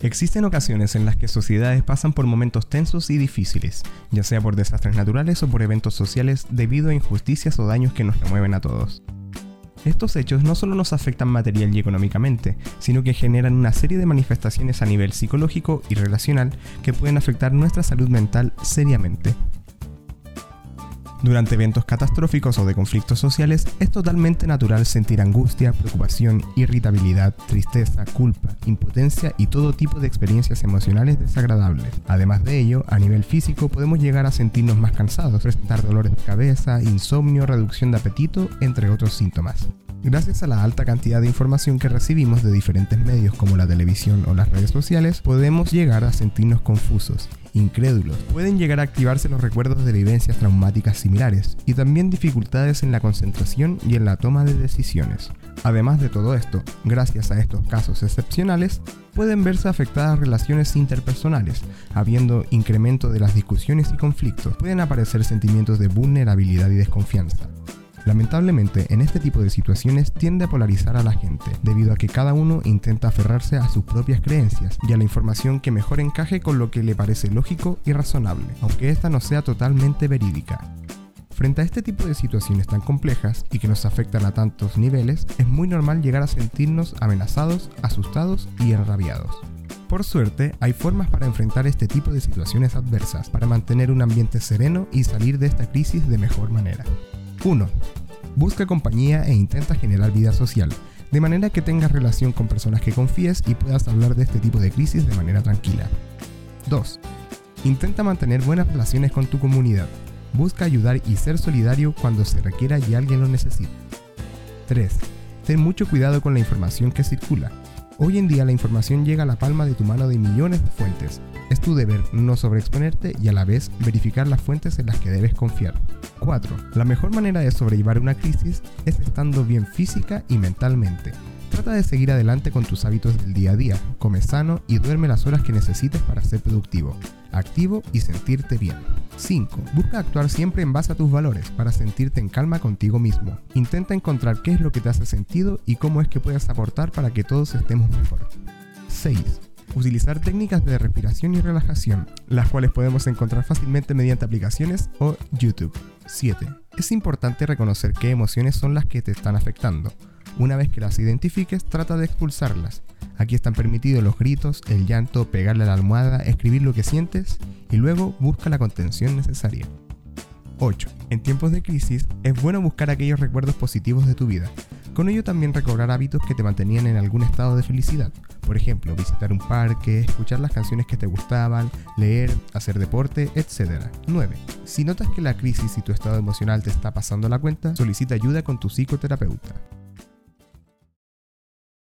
Existen ocasiones en las que sociedades pasan por momentos tensos y difíciles, ya sea por desastres naturales o por eventos sociales debido a injusticias o daños que nos remueven a todos. Estos hechos no solo nos afectan material y económicamente, sino que generan una serie de manifestaciones a nivel psicológico y relacional que pueden afectar nuestra salud mental seriamente. Durante eventos catastróficos o de conflictos sociales es totalmente natural sentir angustia, preocupación, irritabilidad, tristeza, culpa, impotencia y todo tipo de experiencias emocionales desagradables. Además de ello, a nivel físico podemos llegar a sentirnos más cansados, presentar dolores de cabeza, insomnio, reducción de apetito, entre otros síntomas. Gracias a la alta cantidad de información que recibimos de diferentes medios como la televisión o las redes sociales, podemos llegar a sentirnos confusos, incrédulos. Pueden llegar a activarse los recuerdos de vivencias traumáticas similares y también dificultades en la concentración y en la toma de decisiones. Además de todo esto, gracias a estos casos excepcionales, pueden verse afectadas relaciones interpersonales, habiendo incremento de las discusiones y conflictos. Pueden aparecer sentimientos de vulnerabilidad y desconfianza. Lamentablemente, en este tipo de situaciones tiende a polarizar a la gente, debido a que cada uno intenta aferrarse a sus propias creencias y a la información que mejor encaje con lo que le parece lógico y razonable, aunque ésta no sea totalmente verídica. Frente a este tipo de situaciones tan complejas y que nos afectan a tantos niveles, es muy normal llegar a sentirnos amenazados, asustados y enrabiados. Por suerte, hay formas para enfrentar este tipo de situaciones adversas, para mantener un ambiente sereno y salir de esta crisis de mejor manera. 1. Busca compañía e intenta generar vida social, de manera que tengas relación con personas que confíes y puedas hablar de este tipo de crisis de manera tranquila. 2. Intenta mantener buenas relaciones con tu comunidad. Busca ayudar y ser solidario cuando se requiera y alguien lo necesite. 3. Ten mucho cuidado con la información que circula. Hoy en día la información llega a la palma de tu mano de millones de fuentes. Es tu deber no sobreexponerte y a la vez verificar las fuentes en las que debes confiar. 4. La mejor manera de sobrellevar una crisis es estando bien física y mentalmente. Trata de seguir adelante con tus hábitos del día a día, come sano y duerme las horas que necesites para ser productivo, activo y sentirte bien. 5. Busca actuar siempre en base a tus valores para sentirte en calma contigo mismo. Intenta encontrar qué es lo que te hace sentido y cómo es que puedes aportar para que todos estemos mejor. 6. Utilizar técnicas de respiración y relajación, las cuales podemos encontrar fácilmente mediante aplicaciones o YouTube. 7. Es importante reconocer qué emociones son las que te están afectando. Una vez que las identifiques, trata de expulsarlas. Aquí están permitidos los gritos, el llanto, pegarle a la almohada, escribir lo que sientes y luego busca la contención necesaria. 8. En tiempos de crisis es bueno buscar aquellos recuerdos positivos de tu vida. Con ello también recobrar hábitos que te mantenían en algún estado de felicidad. Por ejemplo, visitar un parque, escuchar las canciones que te gustaban, leer, hacer deporte, etc. 9. Si notas que la crisis y tu estado emocional te está pasando la cuenta, solicita ayuda con tu psicoterapeuta.